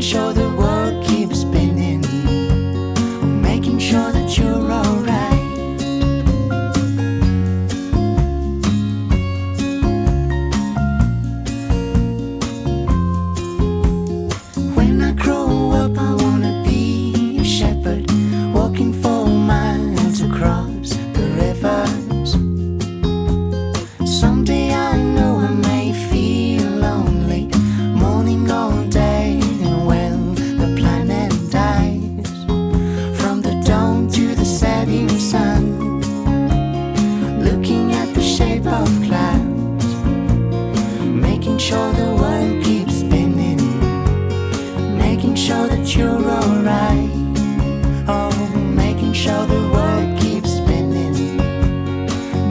show the world. sure that you're alright. Oh, making sure the world keeps spinning.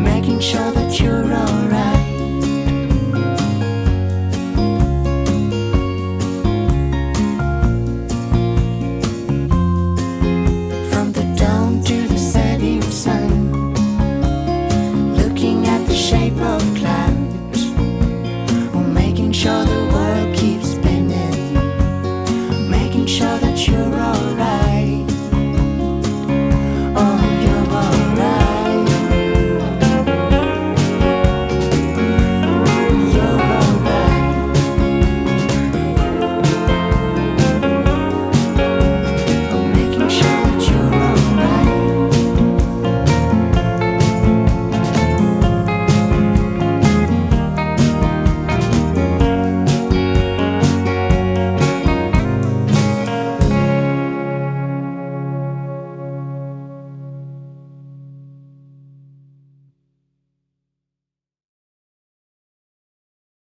Making sure that you're alright. From the dawn to the setting sun, looking at the shape of clouds, oh, making sure the world.